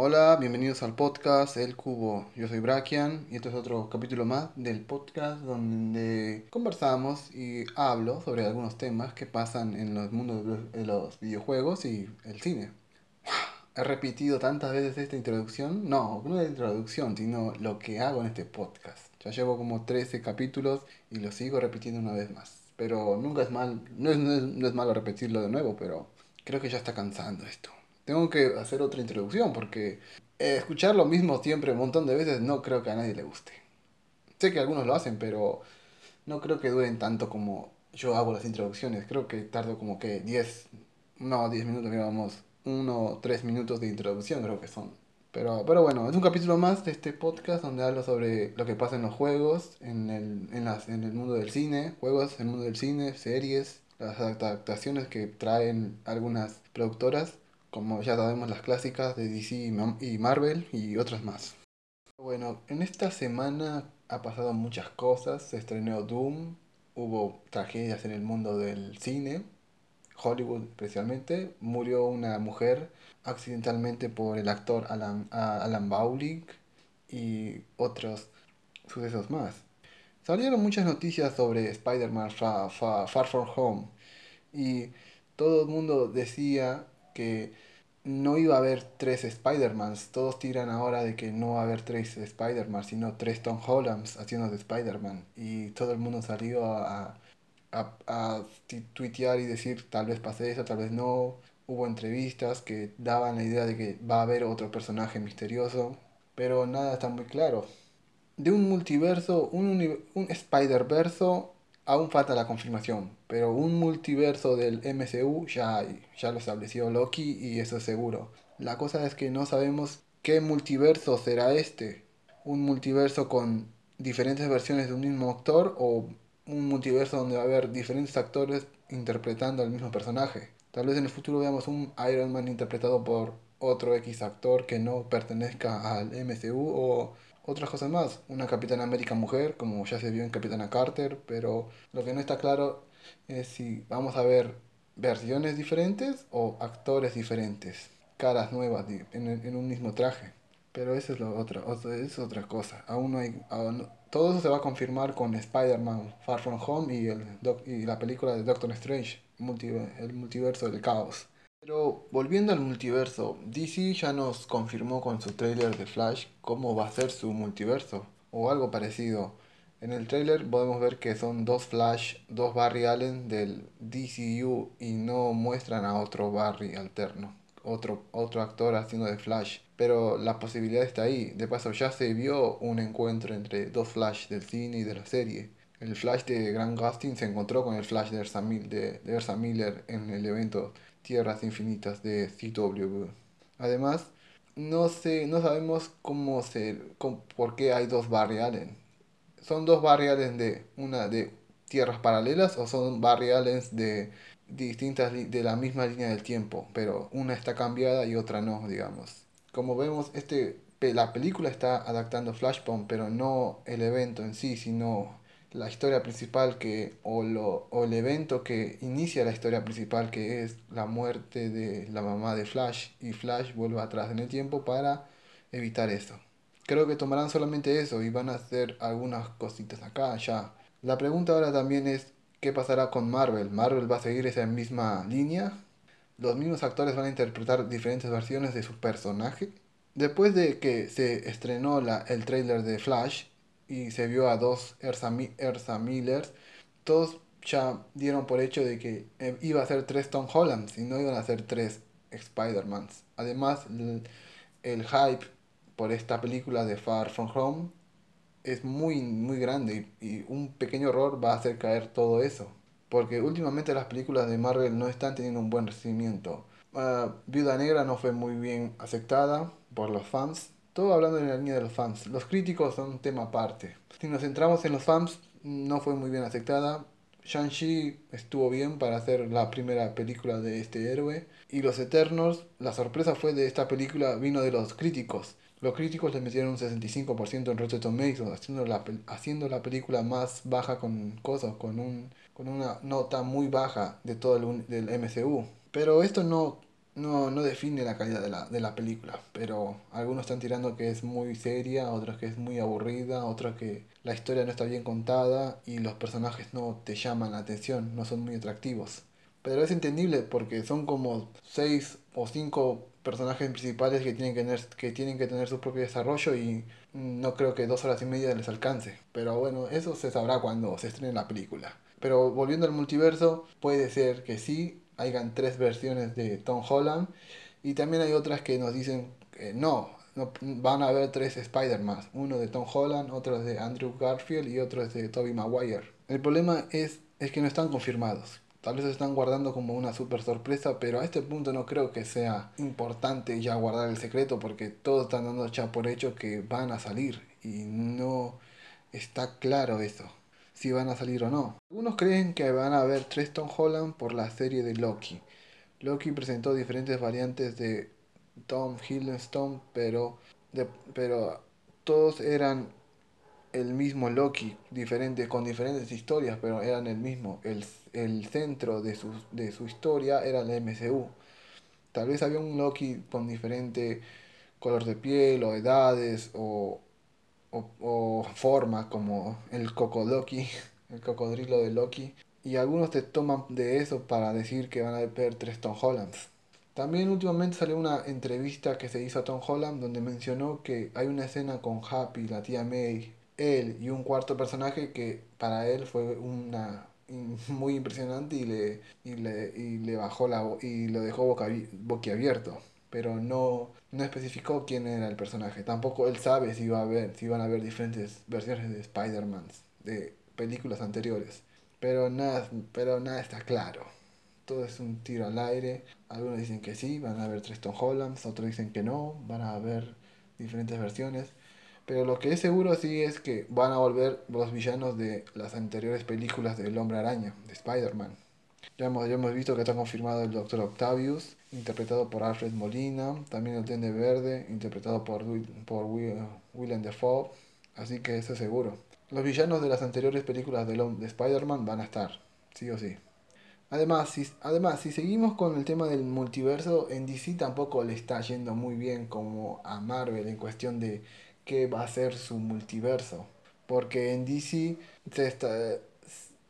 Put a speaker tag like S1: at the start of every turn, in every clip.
S1: Hola, bienvenidos al podcast El Cubo. Yo soy Brakian y este es otro capítulo más del podcast donde conversamos y hablo sobre algunos temas que pasan en los mundos de los videojuegos y el cine. He repetido tantas veces esta introducción, no, no la introducción, sino lo que hago en este podcast. Ya llevo como 13 capítulos y lo sigo repitiendo una vez más. Pero nunca es mal, no es, no es malo repetirlo de nuevo, pero creo que ya está cansando esto tengo que hacer otra introducción porque eh, escuchar lo mismo siempre un montón de veces no creo que a nadie le guste. Sé que algunos lo hacen, pero no creo que duren tanto como yo hago las introducciones. Creo que tardo como que 10, no 10 minutos, digamos, 1 o 3 minutos de introducción creo que son. Pero, pero bueno, es un capítulo más de este podcast donde hablo sobre lo que pasa en los juegos, en el, en, las, en el mundo del cine, juegos, en el mundo del cine, series, las adaptaciones que traen algunas productoras como ya sabemos las clásicas de DC y Marvel y otras más. Bueno, en esta semana ha pasado muchas cosas, se estrenó Doom, hubo tragedias en el mundo del cine, Hollywood especialmente, murió una mujer accidentalmente por el actor Alan, Alan y otros sucesos más. Salieron muchas noticias sobre Spider-Man Far From Home y todo el mundo decía que no iba a haber tres Spider-Mans. Todos tiran ahora de que no va a haber tres Spider-Man, sino tres Tom Hollands haciendo de Spider-Man. Y todo el mundo salió a, a, a, tuitear y decir tal vez pase eso, tal vez no. Hubo entrevistas que daban la idea de que va a haber otro personaje misterioso, pero nada está muy claro. De un multiverso, un, un Spider-Verso aún falta la confirmación, pero un multiverso del MCU ya ya lo estableció Loki y eso es seguro. La cosa es que no sabemos qué multiverso será este. Un multiverso con diferentes versiones de un mismo actor o un multiverso donde va a haber diferentes actores interpretando al mismo personaje. Tal vez en el futuro veamos un Iron Man interpretado por otro X actor que no pertenezca al MCU o otras cosas más. Una Capitana América mujer, como ya se vio en Capitana Carter, pero lo que no está claro es si vamos a ver versiones diferentes o actores diferentes, caras nuevas en, un mismo traje. Pero eso es lo otro, es otra cosa. Aún no hay, todo eso se va a confirmar con Spider-Man Far From Home y, el, y la película de Doctor Strange, el multiverso del caos. Pero volviendo al multiverso, DC ya nos confirmó con su trailer de Flash cómo va a ser su multiverso, o algo parecido. En el trailer podemos ver que son dos Flash, dos Barry Allen del DCU y no muestran a otro Barry alterno, otro, otro actor haciendo de Flash. Pero la posibilidad está ahí. De paso ya se vio un encuentro entre dos Flash del cine y de la serie. El Flash de Grant Gustin se encontró con el Flash de Ersa, de, de Miller en el evento Tierras Infinitas de CW. Además, no, sé, no sabemos cómo se, por qué hay dos Barry Allen. ¿Son dos Barry Allen de una de tierras paralelas o son Barry Allen de distintas de la misma línea del tiempo, pero una está cambiada y otra no, digamos. Como vemos, este la película está adaptando Flashpoint, pero no el evento en sí, sino la historia principal que o, lo, o el evento que inicia la historia principal que es la muerte de la mamá de Flash y Flash vuelve atrás en el tiempo para evitar eso. Creo que tomarán solamente eso y van a hacer algunas cositas acá, ya. La pregunta ahora también es qué pasará con Marvel. ¿Marvel va a seguir esa misma línea? ¿Los mismos actores van a interpretar diferentes versiones de su personaje? Después de que se estrenó la, el trailer de Flash, y se vio a dos Ersa, Ersa Millers, todos ya dieron por hecho de que eh, iba a ser tres Tom Hollands y no iban a ser tres Spider-Mans. Además, el, hype por esta película de Far From Home es muy, muy grande y, un pequeño error va a hacer caer todo eso. Porque últimamente las películas de Marvel no están teniendo un buen recibimiento. Uh, Viuda Negra no fue muy bien aceptada por los fans todo hablando en la línea de los fans. Los críticos son un tema aparte. Si nos centramos en los fans, no fue muy bien aceptada. Shang-Chi estuvo bien para hacer la primera película de este héroe. Y Los Eternos, la sorpresa fue de esta película vino de los críticos. Los críticos le metieron un 65% en Rotten Tomatoes, haciendo la, haciendo la película más baja con cosas, con, un, con una nota muy baja de todo el del MCU. Pero esto no no, no define la calidad de la, de la película, pero algunos están tirando que es muy seria, otros que es muy aburrida, otros que la historia no está bien contada y los personajes no te llaman la atención, no son muy atractivos. Pero es entendible porque son como seis o cinco personajes principales que tienen que tener, que tienen que tener su propio desarrollo y no creo que dos horas y media les alcance. Pero bueno, eso se sabrá cuando se estrene la película. Pero volviendo al multiverso, puede ser que sí, hayan tres versiones de Tom Holland y también hay otras que nos dicen que no, no van a haber tres Spider-Man, uno de Tom Holland, otro de Andrew Garfield y otro de Tobey Maguire. El problema es, es que no están confirmados. Tal vez se están guardando como una super sorpresa, pero a este punto no creo que sea importante ya guardar el secreto porque todos están dando ya por hecho que van a salir y no está claro eso si van a salir o no. Algunos creen que van a haber tres Tom Holland por la serie de Loki. Loki presentó diferentes variantes de Tom Hiddleston, pero, pero todos eran el mismo Loki, diferente, con diferentes historias, pero eran el mismo. El, el centro de su, de su historia era el MCU. Tal vez había un Loki con diferente color de piel o edades o, o, o formas como el el cocodrilo de Loki. Y algunos te toman de eso para decir que van a ver tres Tom Hollands. También últimamente salió una entrevista que se hizo a Tom Holland donde mencionó que hay una escena con Happy, la tía May, él y un cuarto personaje que para él fue una muy impresionante y le, y le, y le bajó la y lo dejó boca, boquiabierto pero no, no especificó quién era el personaje. Tampoco él sabe si, va a haber, si van a haber diferentes versiones de Spider-Man de películas anteriores. Pero nada, pero nada está claro. Todo es un tiro al aire. Algunos dicen que sí, van a haber tres Tom Hollands, otros dicen que no, van a haber diferentes versiones. Pero lo que es seguro sí es que van a volver los villanos de las anteriores películas del Hombre Araña, de Spider-Man. Ya hemos, ya hemos visto que está confirmado el Doctor Octavius, interpretado por Alfred Molina, también el Tende Verde, interpretado por, por Willem Dafoe, así que eso es seguro. Los villanos de las anteriores películas de, de Spider-Man van a estar, sí o sí. Además si, además, si seguimos con el tema del multiverso, en DC tampoco le está yendo muy bien como a Marvel en cuestión de qué va a ser su multiverso. Porque en DC se está,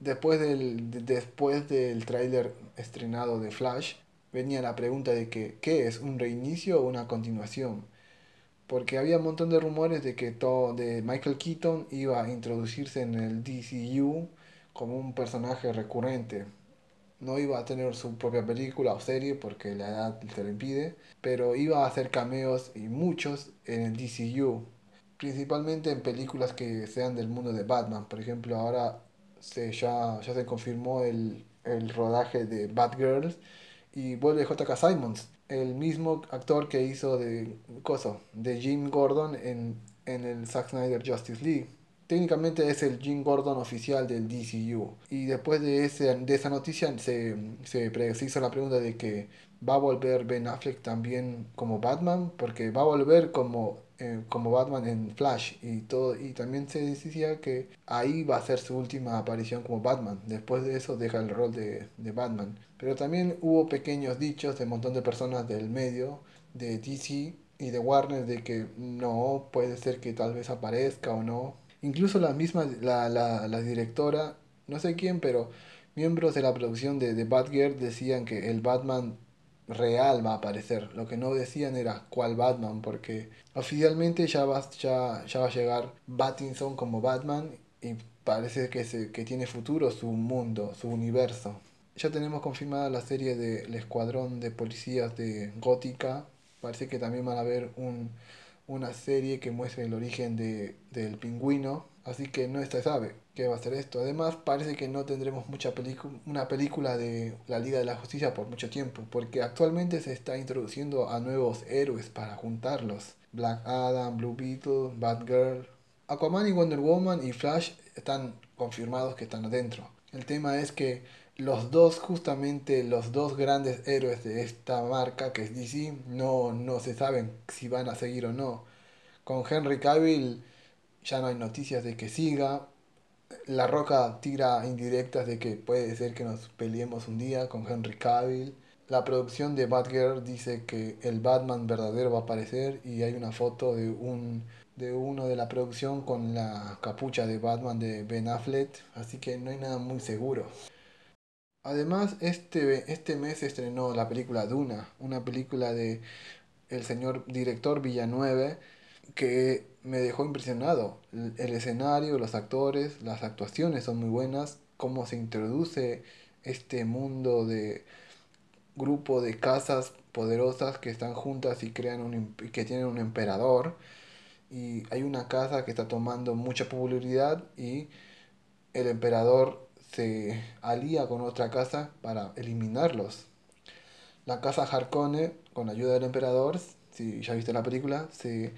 S1: después del, después del tráiler estrenado de Flash, venía la pregunta de que, ¿qué es? ¿Un reinicio o una continuación? Porque había un montón de rumores de que todo, de Michael Keaton iba a introducirse en el DCU como un personaje recurrente. No iba a tener su propia película o serie porque la edad se lo impide, pero iba a hacer cameos y muchos en el DCU, principalmente en películas que sean del mundo de Batman. Por ejemplo, ahora se, ya, ya se confirmó el, el rodaje de Batgirl y vuelve J.K. Simons, el mismo actor que hizo de, coso, de Jim Gordon en, en el Zack Snyder Justice League. Técnicamente es el Jim Gordon oficial del DCU. Y después de, ese, de esa noticia se, se, se hizo la pregunta de que va a volver Ben Affleck también como Batman, porque va a volver como como Batman en Flash y todo y también se decía que ahí va a ser su última aparición como Batman. Después de eso deja el rol de, de Batman. Pero también hubo pequeños dichos de un montón de personas del medio de DC y de Warner de que no puede ser que tal vez aparezca o no. Incluso la misma la, la, la directora no sé quién pero miembros de la producción de, de Batgirl decían que el Batman real va a aparecer. Lo que no decían era cuál Batman, porque oficialmente ya va, ya, ya va a llegar Battinson como Batman y parece que, se, que tiene futuro su mundo, su universo. Ya tenemos confirmada la serie del Escuadrón de Policías de Gótica. Parece que también van a ver un, una serie que muestre el origen de, del pingüino. Así que no está sabe qué va a ser esto. Además, parece que no tendremos mucha una película de la Liga de la Justicia por mucho tiempo, porque actualmente se está introduciendo a nuevos héroes para juntarlos. Black Adam, Blue Beetle, Batgirl. Aquaman y Wonder Woman y Flash están confirmados que están adentro. El tema es que los dos, justamente los dos grandes héroes de esta marca, que es DC, no, no se saben si van a seguir o no. Con Henry Cavill ya no hay noticias de que siga, la Roca tira indirectas de que puede ser que nos peleemos un día con Henry Cavill. la producción de Batgirl dice que el Batman verdadero va a aparecer y hay una foto de un de uno de la producción con la capucha de Batman de Ben Affleck, así que no hay nada muy seguro. Además, este, este mes estrenó la película Duna, una película de el señor director Villanueve que me dejó impresionado. El escenario, los actores, las actuaciones son muy buenas, cómo se introduce este mundo de grupo de casas poderosas que están juntas y crean un que tienen un emperador y hay una casa que está tomando mucha popularidad y el emperador se alía con otra casa para eliminarlos. La casa Harkonnen, con ayuda del emperador, si ya viste la película, se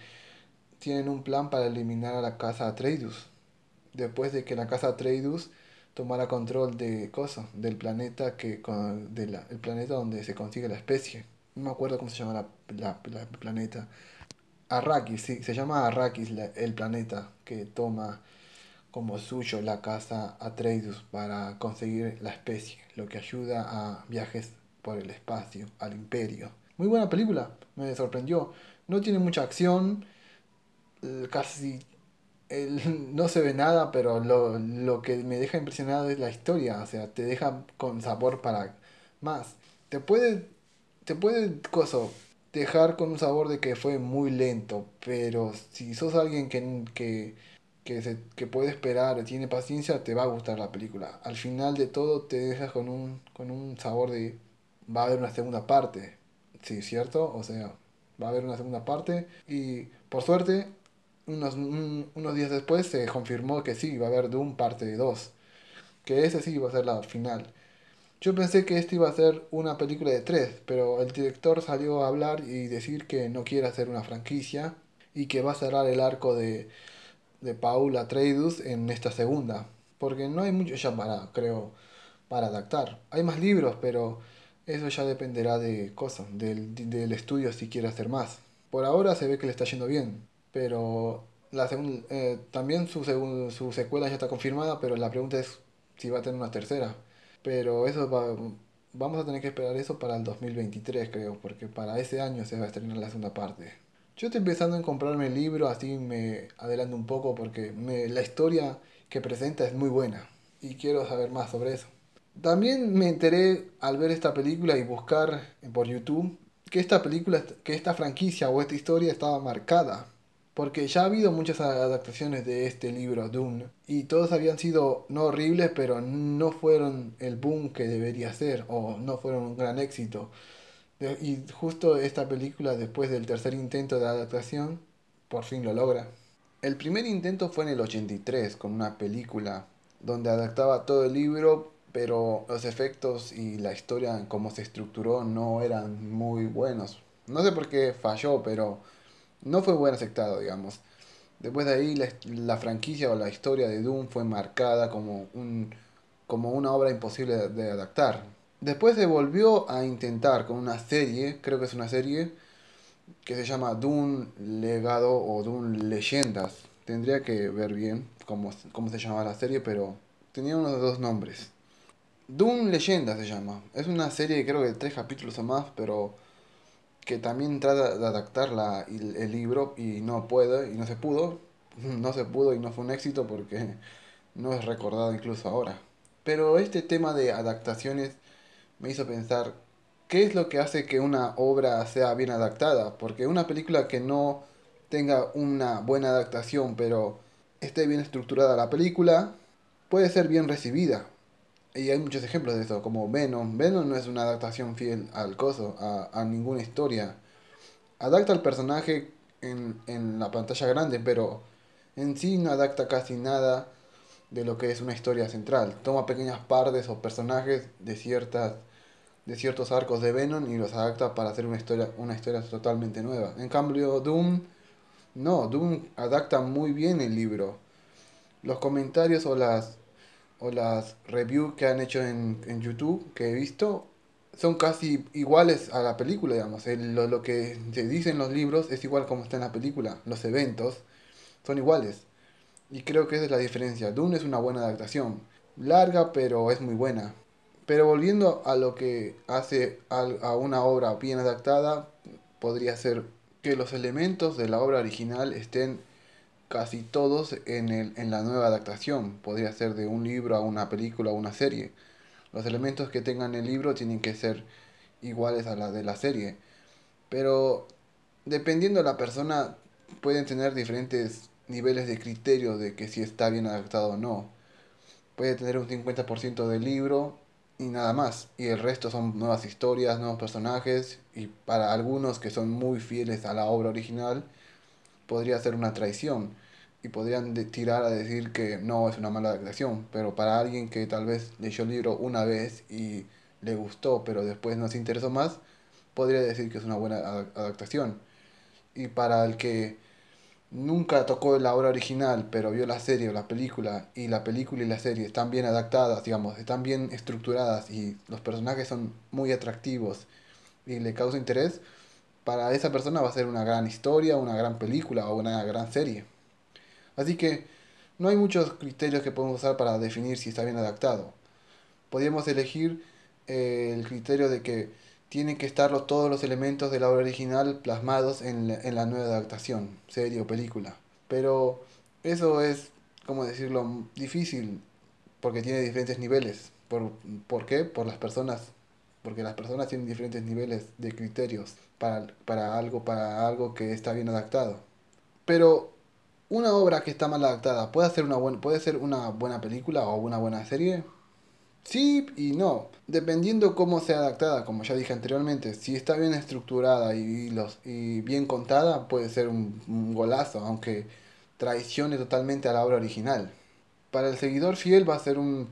S1: tienen un plan para eliminar a la casa Atreides. Después de que la casa Atreides tomara control de cosas, del planeta que de la, el planeta donde se consigue la especie. No me acuerdo cómo se llama la, la, planeta. Arrakis, sí, se llama Arrakis el planeta que toma como suyo la casa Atreides para conseguir la especie, lo que ayuda a viajes por el espacio, al imperio. Muy buena película, me sorprendió. No tiene mucha acción, casi no se ve nada, pero lo, que me deja impresionado es la historia, o sea, te deja con sabor para más. Te puede, te puede, coso, dejar con un sabor de que fue muy lento, pero si sos alguien que, que, que, se, que puede esperar, tiene paciencia, te va a gustar la película. Al final de todo te dejas con un, con un sabor de va a haber una segunda parte. Sí, ¿cierto? O sea, va a haber una segunda parte y por suerte unos, unos días después se confirmó que sí, va a haber Doom parte 2. Que ese sí iba a ser la final. Yo pensé que este iba a ser una película de tres, pero el director salió a hablar y decir que no quiere hacer una franquicia y que va a cerrar el arco de, de Paul Atreides en esta segunda. Porque no hay mucho ya para, creo, para adaptar. Hay más libros, pero eso ya dependerá de cosas, del, del estudio si quiere hacer más. Por ahora se ve que le está yendo bien. Pero la eh, también su, su secuela ya está confirmada, pero la pregunta es si va a tener una tercera. Pero eso va, vamos a tener que esperar eso para el 2023, creo, porque para ese año se va a estrenar la segunda parte. Yo estoy empezando en comprarme el libro, así me adelanto un poco, porque me, la historia que presenta es muy buena y quiero saber más sobre eso. También me enteré al ver esta película y buscar por YouTube que esta película, que esta franquicia o esta historia estaba marcada porque ya ha habido muchas adaptaciones de este libro, Dune, y todos habían sido no horribles, pero no fueron el boom que debería ser, o no fueron un gran éxito. Y justo esta película, después del tercer intento de adaptación, por fin lo logra. El primer intento fue en el 83, con una película donde adaptaba todo el libro, pero los efectos y la historia, como se estructuró, no eran muy buenos. No sé por qué falló, pero no fue buen aceptado, digamos. Después de ahí la, franquicia o la historia de Doom fue marcada como, un, como una obra imposible de, adaptar. Después se volvió a intentar con una serie, creo que es una serie, que se llama Doom Legado o Doom Leyendas. Tendría que ver bien cómo, cómo se llamaba la serie, pero tenía unos dos nombres. Doom Leyendas se llama. Es una serie creo que de tres capítulos o más, pero que también trata de adaptar la, el, libro y no puede y no se pudo. No se pudo y no fue un éxito porque no es recordado incluso ahora. Pero este tema de adaptaciones me hizo pensar qué es lo que hace que una obra sea bien adaptada. Porque una película que no tenga una buena adaptación pero esté bien estructurada la película puede ser bien recibida. Y hay muchos ejemplos de eso, como Venom. Venom no es una adaptación fiel al coso, a, ninguna historia. Adapta al personaje en, en, la pantalla grande, pero en sí no adapta casi nada de lo que es una historia central. Toma pequeñas partes o personajes de ciertas de ciertos arcos de Venom y los adapta para hacer una historia, una historia totalmente nueva. En cambio, Doom, no, Doom adapta muy bien el libro. Los comentarios o las o las reviews que han hecho en, en YouTube que he visto son casi iguales a la película, digamos. lo, lo, que se dice en los libros es igual como está en la película. Los eventos son iguales. Y creo que esa es la diferencia. Dune es una buena adaptación. Larga, pero es muy buena. Pero volviendo a lo que hace a una obra bien adaptada, podría ser que los elementos de la obra original estén casi todos en, el, en la nueva adaptación. Podría ser de un libro a una película o una serie. Los elementos que tengan el libro tienen que ser iguales a la de la serie. Pero dependiendo de la persona, pueden tener diferentes niveles de criterio de que si está bien adaptado o no. Puede tener un 50% del libro y nada más. Y el resto son nuevas historias, nuevos personajes. Y para algunos que son muy fieles a la obra original, podría ser una traición. Y podrían tirar a decir que no es una mala adaptación. Pero para alguien que tal vez leyó el libro una vez y le gustó, pero después no se interesó más, podría decir que es una buena adaptación. Y para el que nunca tocó la obra original, pero vio la serie o la película, y la película y la serie están bien adaptadas, digamos, están bien estructuradas y los personajes son muy atractivos y le causa interés, para esa persona va a ser una gran historia, una gran película o una gran serie. Así que no hay muchos criterios que podemos usar para definir si está bien adaptado. Podríamos elegir eh, el criterio de que tienen que estar todos los elementos de la obra original plasmados en la, en la nueva adaptación, serie o película. Pero eso es, como decirlo, difícil porque tiene diferentes niveles. ¿Por, ¿Por qué? Por las personas. Porque las personas tienen diferentes niveles de criterios para, para, algo, para algo que está bien adaptado. Pero una obra que está mal adaptada, ¿puede ser una, ¿puede ser una buena película o una buena serie? Sí y no, dependiendo cómo sea adaptada, como ya dije anteriormente, si está bien estructurada y, los, y bien contada, puede ser un, golazo, aunque traicione totalmente a la obra original. Para el seguidor fiel va a ser un,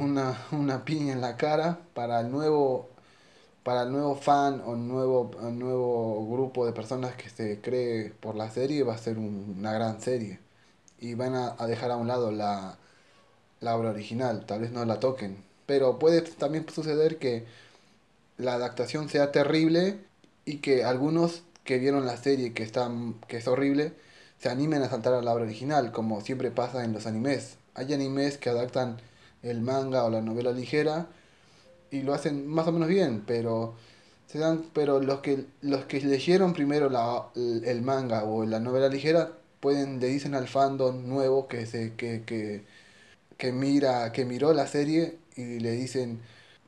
S1: una, una piña en la cara, para el nuevo, para el nuevo fan o nuevo, nuevo grupo de personas que se cree por la serie va a ser una gran serie. Y van a dejar a un lado la, la obra original, tal vez no la toquen. Pero puede también suceder que la adaptación sea terrible y que algunos que vieron la serie que, están, que es horrible se animen a saltar a la obra original, como siempre pasa en los animes. Hay animes que adaptan el manga o la novela ligera y lo hacen más o menos bien, pero se dan pero los que los que leyeron primero la, el manga o la novela ligera pueden le dicen al fandom nuevo que se que, que que mira, que miró la serie y le dicen,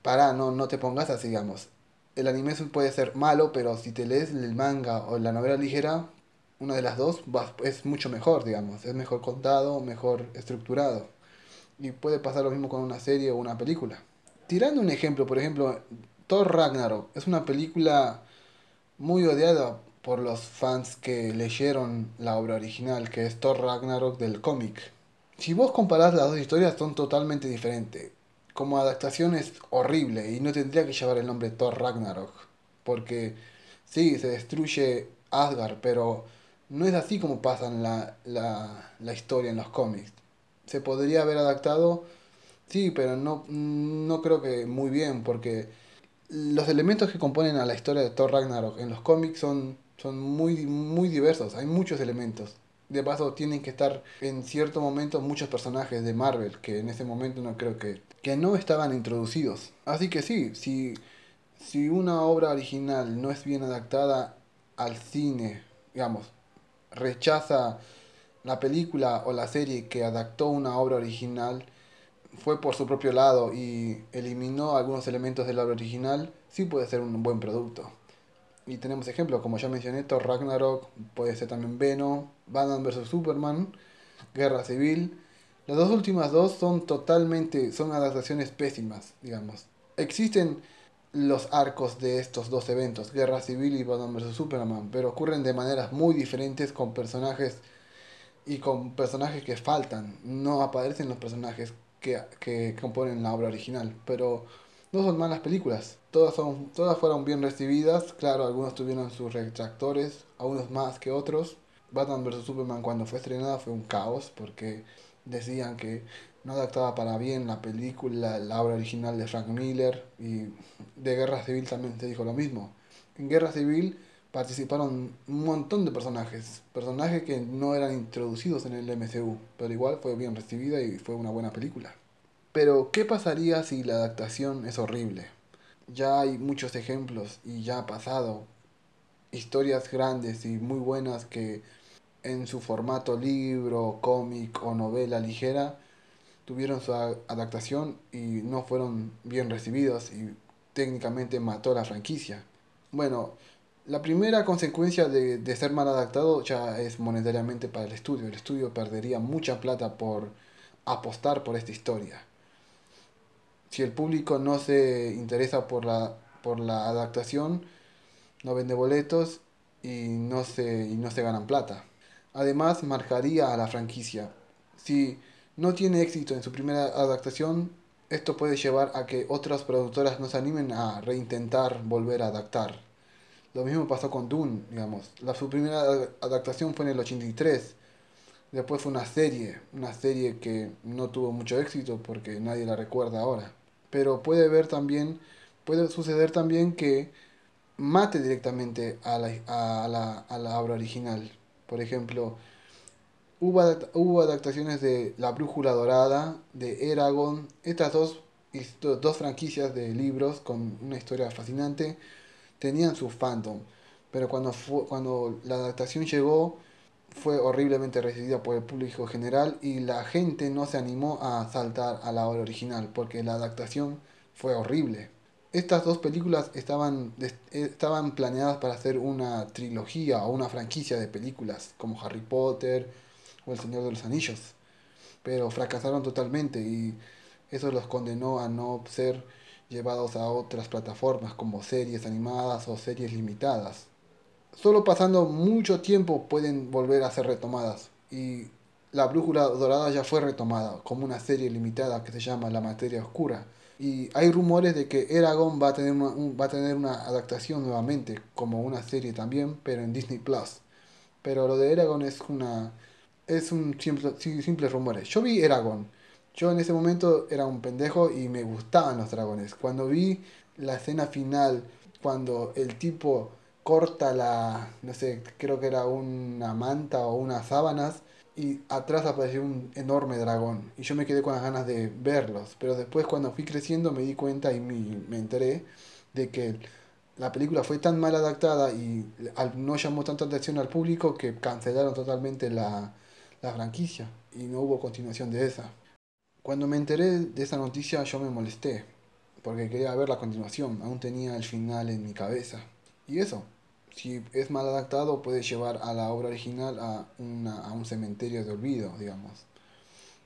S1: para, no, no te pongas así, digamos. El anime puede ser malo, pero si te lees el manga o la novela ligera, una de las dos es mucho mejor, digamos. Es mejor contado, mejor estructurado. Y puede pasar lo mismo con una serie o una película. Tirando un ejemplo, por ejemplo, Thor Ragnarok es una película muy odiada por los fans que leyeron la obra original, que es Thor Ragnarok del cómic. Si vos comparás las dos historias son totalmente diferentes. Como adaptación es horrible y no tendría que llevar el nombre Thor Ragnarok. Porque sí, se destruye Asgard, pero no es así como pasa la, la, la historia en los cómics. Se podría haber adaptado, sí, pero no, no creo que muy bien, porque los elementos que componen a la historia de Thor Ragnarok en los cómics son, son muy, muy diversos, hay muchos elementos de paso tienen que estar en cierto momento muchos personajes de Marvel que en ese momento no creo que, que no estaban introducidos. Así que sí, si, si una obra original no es bien adaptada al cine, digamos, rechaza la película o la serie que adaptó una obra original, fue por su propio lado y eliminó algunos elementos de la obra original, sí puede ser un buen producto. Y tenemos ejemplos, como ya mencioné, Thor Ragnarok, puede ser también Venom, Batman vs. Superman, Guerra Civil. Las dos últimas dos son totalmente, son adaptaciones pésimas, digamos. Existen los arcos de estos dos eventos, Guerra Civil y Batman vs. Superman, pero ocurren de maneras muy diferentes con personajes y con personajes que faltan. No aparecen los personajes que, que componen la obra original, pero no son malas películas. Todas, son, todas fueron bien recibidas. Claro, algunos tuvieron sus retractores, algunos más que otros. Batman vs. Superman cuando fue estrenada fue un caos porque decían que no adaptaba para bien la película, la obra original de Frank Miller y de Guerra Civil también se dijo lo mismo. En Guerra Civil participaron un montón de personajes, personajes que no eran introducidos en el MCU, pero igual fue bien recibida y fue una buena película. Pero, ¿qué pasaría si la adaptación es horrible? Ya hay muchos ejemplos y ya ha pasado. Historias grandes y muy buenas que en su formato libro, cómic o novela ligera tuvieron su adaptación y no fueron bien recibidos y técnicamente mató la franquicia. Bueno, la primera consecuencia de, de, ser mal adaptado ya es monetariamente para el estudio. El estudio perdería mucha plata por apostar por esta historia. Si el público no se interesa por la, por la adaptación, no vende boletos y no, se, y no se ganan plata. Además, marcaría a la franquicia. Si no tiene éxito en su primera adaptación, esto puede llevar a que otras productoras no se animen a reintentar volver a adaptar. Lo mismo pasó con Dune, digamos. La, su primera adaptación fue en el 83. Después fue una serie, una serie que no tuvo mucho éxito porque nadie la recuerda ahora. Pero puede ver también, puede suceder también que mate directamente a la, a la, a la obra original. Por ejemplo, hubo, hubo adaptaciones de La Brújula Dorada, de Eragon, estas dos, dos franquicias de libros con una historia fascinante tenían su fandom, pero cuando, fue, cuando la adaptación llegó fue horriblemente recibida por el público general y la gente no se animó a saltar a la obra original porque la adaptación fue horrible. Estas dos películas estaban, estaban planeadas para hacer una trilogía o una franquicia de películas como Harry Potter o El Señor de los Anillos, pero fracasaron totalmente y eso los condenó a no ser llevados a otras plataformas como series animadas o series limitadas. Solo pasando mucho tiempo pueden volver a ser retomadas y la brújula dorada ya fue retomada como una serie limitada que se llama La materia oscura. Y hay rumores de que Eragon va a tener una, va a tener una adaptación nuevamente, como una serie también, pero en Disney Plus. Pero lo de Eragon es una es un simple, simple rumores. Yo vi Eragon yo en ese momento era un pendejo y me gustaban los dragones. Cuando vi la escena final, cuando el tipo corta la, no sé, creo que era una manta o unas sábanas, y atrás apareció un enorme dragón. Y yo me quedé con las ganas de verlos. Pero después cuando fui creciendo me di cuenta y me, enteré de que la película fue tan mal adaptada y no llamó tanta atención al público que cancelaron totalmente la, la franquicia. Y no hubo continuación de esa. Cuando me enteré de esa noticia yo me molesté, porque quería ver la continuación, aún tenía el final en mi cabeza. Y eso, si es mal adaptado puede llevar a la obra original a, una, a un cementerio de olvido, digamos.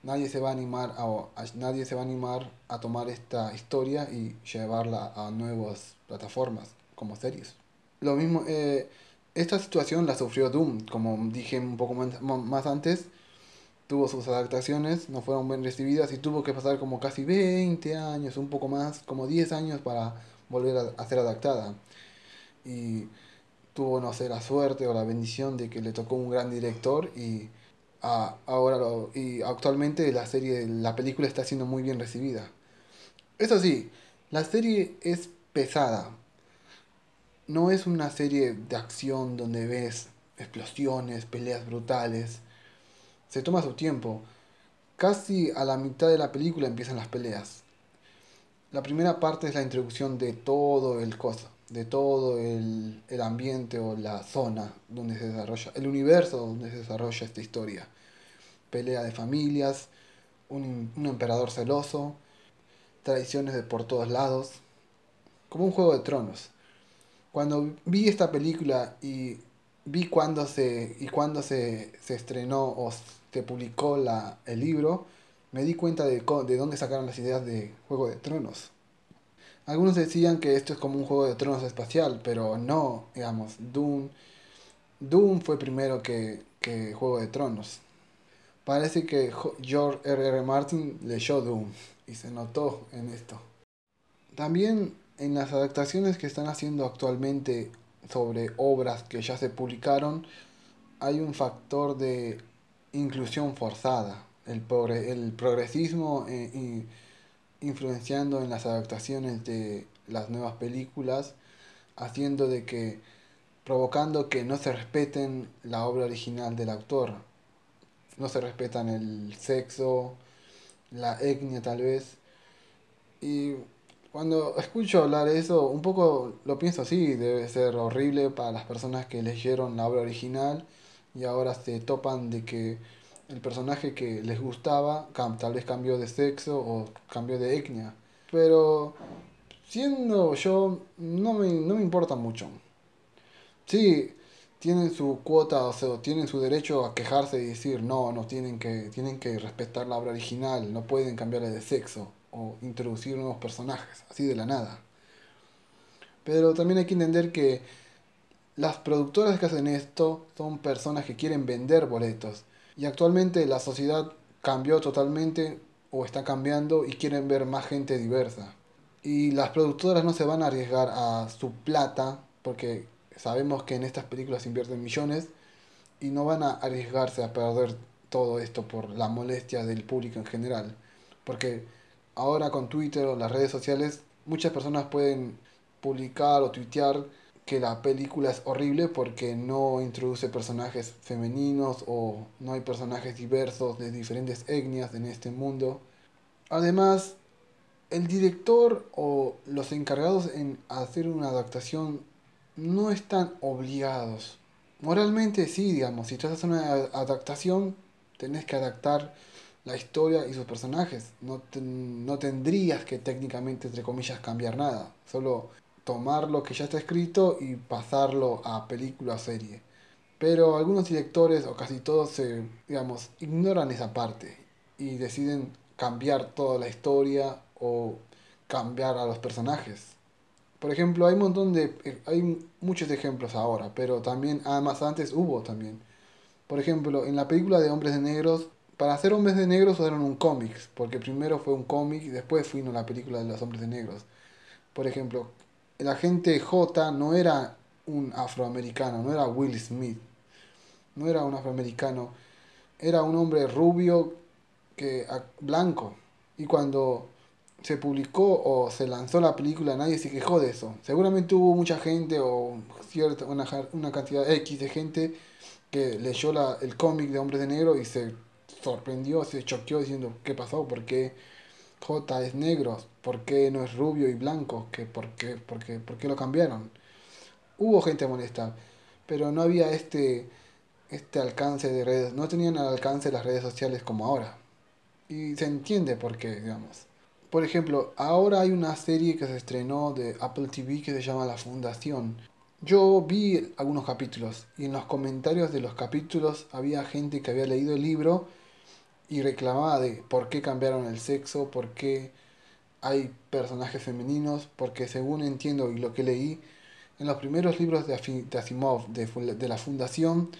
S1: Nadie se va a animar a, nadie se va a animar a tomar esta historia y llevarla a nuevas plataformas como series. Lo mismo, eh, esta situación la sufrió Doom, como dije un poco más antes tuvo sus adaptaciones, no fueron bien recibidas y tuvo que pasar como casi 20 años, un poco más, como 10 años para volver a, ser adaptada. Y tuvo, no sé, la suerte o la bendición de que le tocó un gran director y ahora y actualmente la serie, la película está siendo muy bien recibida. Eso sí, la serie es pesada. No es una serie de acción donde ves explosiones, peleas brutales se toma su tiempo. Casi a la mitad de la película empiezan las peleas. La primera parte es la introducción de todo el cosa, de todo el, ambiente o la zona donde se desarrolla, el universo donde se desarrolla esta historia. Pelea de familias, un, un emperador celoso, tradiciones de por todos lados, como un juego de tronos. Cuando vi esta película y vi cuándo se y cuándo se, se estrenó o se publicó la, el libro, me di cuenta de, de dónde sacaron las ideas de Juego de Tronos. Algunos decían que esto es como un Juego de Tronos espacial, pero no, digamos, Doom, Doom fue primero que, que Juego de Tronos. Parece que George R.R. R. Martin leyó Doom y se notó en esto. También en las adaptaciones que están haciendo actualmente sobre obras que ya se publicaron, hay un factor de inclusión forzada, el, el progresismo eh, influenciando en las adaptaciones de las nuevas películas, haciendo de que, provocando que no se respeten la obra original del autor, no se respetan el sexo, la etnia tal vez. Y cuando escucho hablar de eso, un poco lo pienso así, debe ser horrible para las personas que leyeron la obra original y ahora se topan de que el personaje que les gustaba tal vez cambió de sexo o cambió de etnia. Pero siendo yo, no me, no me importa mucho. Sí, tienen su cuota, o sea, tienen su derecho a quejarse y decir, no, no tienen que, tienen que respetar la obra original, no pueden cambiarle de sexo o introducir nuevos personajes, así de la nada. Pero también hay que entender que las productoras que hacen esto son personas que quieren vender boletos. Y actualmente la sociedad cambió totalmente o está cambiando y quieren ver más gente diversa. Y las productoras no se van a arriesgar a su plata porque sabemos que en estas películas invierten millones y no van a arriesgarse a perder todo esto por la molestia del público en general. Porque ahora con Twitter o las redes sociales, muchas personas pueden publicar o tuitear que la película es horrible porque no introduce personajes femeninos o no hay personajes diversos de diferentes etnias en este mundo. Además, el director o los encargados en hacer una adaptación no están obligados. Moralmente sí, digamos, si tú haces una adaptación, tenés que adaptar la historia y sus personajes. No, no tendrías que técnicamente, entre comillas, cambiar nada. Solo tomar lo que ya está escrito y pasarlo a película o serie. Pero algunos directores, o casi todos, se, digamos, ignoran esa parte y deciden cambiar toda la historia o cambiar a los personajes. Por ejemplo, hay un montón de. Hay muchos ejemplos ahora, pero también, además, antes hubo también. Por ejemplo, en la película de Hombres de Negros para hacer Hombres de Negros usaron un cómic, porque primero fue un cómic y después vino la película de los Hombres de Negros. Por ejemplo, el agente J no era un afroamericano, no era Will Smith, no era un afroamericano, era un hombre rubio que blanco. Y cuando se publicó o se lanzó la película, nadie se quejó de eso. Seguramente hubo mucha gente o cierta, una, una cantidad X de gente que leyó la, el cómic de Hombres de Negro y se sorprendió, se choqueó diciendo, ¿qué pasó? ¿Por qué J es negro? ¿Por qué no es rubio y blanco? ¿Qué, por, qué, por, qué, ¿Por qué lo cambiaron? Hubo gente molesta, pero no había este, este alcance de redes, no tenían al alcance las redes sociales como ahora. Y se entiende por qué, digamos. Por ejemplo, ahora hay una serie que se estrenó de Apple TV que se llama La Fundación. Yo vi algunos capítulos y en los comentarios de los capítulos había gente que había leído el libro y reclamaba de por qué cambiaron el sexo, por qué hay personajes femeninos, porque según entiendo y lo que leí, en los primeros libros de, Asimov, de, de la Fundación,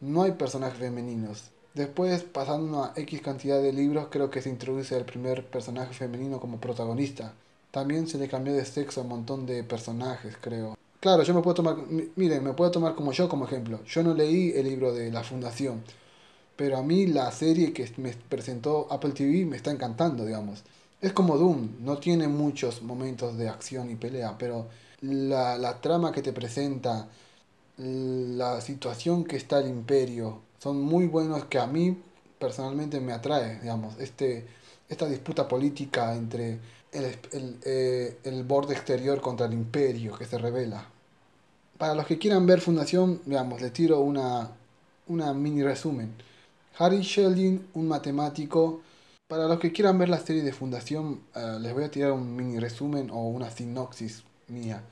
S1: no hay personajes femeninos. Después, pasando una X cantidad de libros, creo que se introduce el primer personaje femenino como protagonista. También se le cambió de sexo a un montón de personajes, creo. Claro, yo me puedo tomar, miren, me puedo tomar como yo como ejemplo. Yo no leí el libro de la Fundación, pero a mí la serie que me presentó Apple TV me está encantando, digamos. Es como Doom, no tiene muchos momentos de acción y pelea, pero la, la trama que te presenta, la situación que está el imperio, son muy buenos que a mí personalmente me atrae, digamos, este, esta disputa política entre el, el, eh, el borde exterior contra el imperio que se revela. Para los que quieran ver Fundación, digamos, les tiro una, una mini resumen. Harry Sheldon, un matemático. Para los que quieran ver la serie de Fundación, eh, les voy a tirar un mini resumen o una sinopsis mía.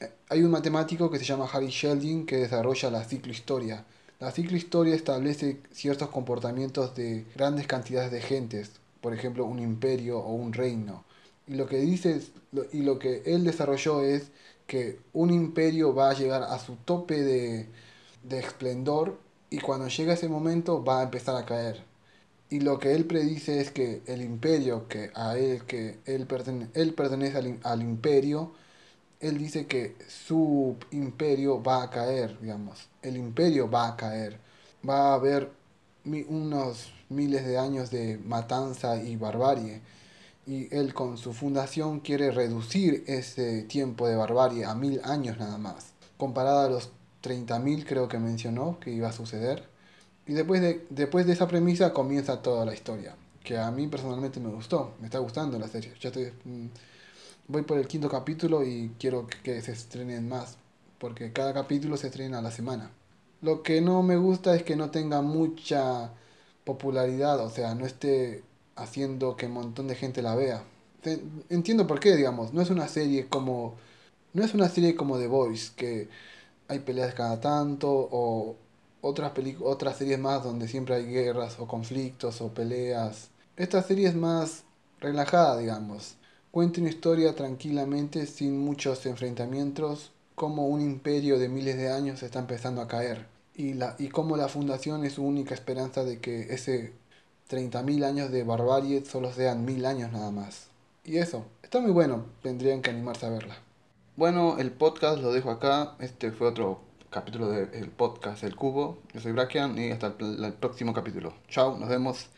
S1: Eh, hay un matemático que se llama Harry Sheldon que desarrolla la ciclohistoria. La ciclohistoria establece ciertos comportamientos de grandes cantidades de gentes, por ejemplo, un imperio o un reino. Y lo que dice y lo que él desarrolló es que un imperio va a llegar a su tope de, de esplendor y cuando llega ese momento va a empezar a caer. Y lo que él predice es que el imperio, que a él, que él, él pertenece al, al, imperio, él dice que su imperio va a caer, digamos. El imperio va a caer. Va a haber unos miles de años de matanza y barbarie. Y él con su fundación quiere reducir ese tiempo de barbarie a mil años nada más. Comparado a los 30.000 creo que mencionó que iba a suceder. Y después de, después de esa premisa comienza toda la historia. que a mí personalmente me gustó, me está gustando la serie. Ya estoy, mm, voy por el quinto capítulo y quiero que se estrenen más, porque cada capítulo se estrena a la semana. Lo que no me gusta es que no tenga mucha popularidad, o sea, no esté haciendo que un montón de gente la vea. Entiendo por qué, digamos, no es una serie como no es una serie como The Voice que hay peleas cada tanto o otras otras series más donde siempre hay guerras o conflictos o peleas. Esta serie es más relajada, digamos. Cuenta una historia tranquilamente sin muchos enfrentamientos, como un imperio de miles de años está empezando a caer y, la, y la fundación es su única esperanza de que ese 30.000 años de barbarie solo sean mil años nada más. Y eso, está muy bueno, tendrían que animarse a verla. Bueno, el podcast lo dejo acá, este fue otro capítulo del podcast El Cubo, yo soy Brakian y hasta el próximo capítulo. Chao, nos vemos.